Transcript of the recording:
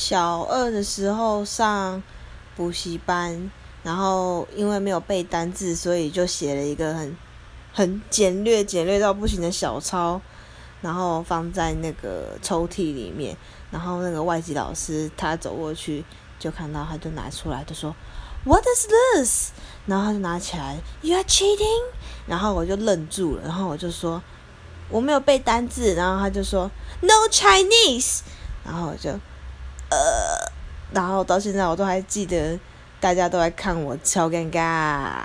小二的时候上补习班，然后因为没有背单字，所以就写了一个很很简略、简略到不行的小抄，然后放在那个抽屉里面。然后那个外籍老师他走过去就看到，他就拿出来，就说 “What is this？” 然后他就拿起来，“You are cheating！” 然后我就愣住了，然后我就说我没有背单字，然后他就说 “No Chinese！” 然后我就呃，然后到现在我都还记得，大家都来看我，超尴尬。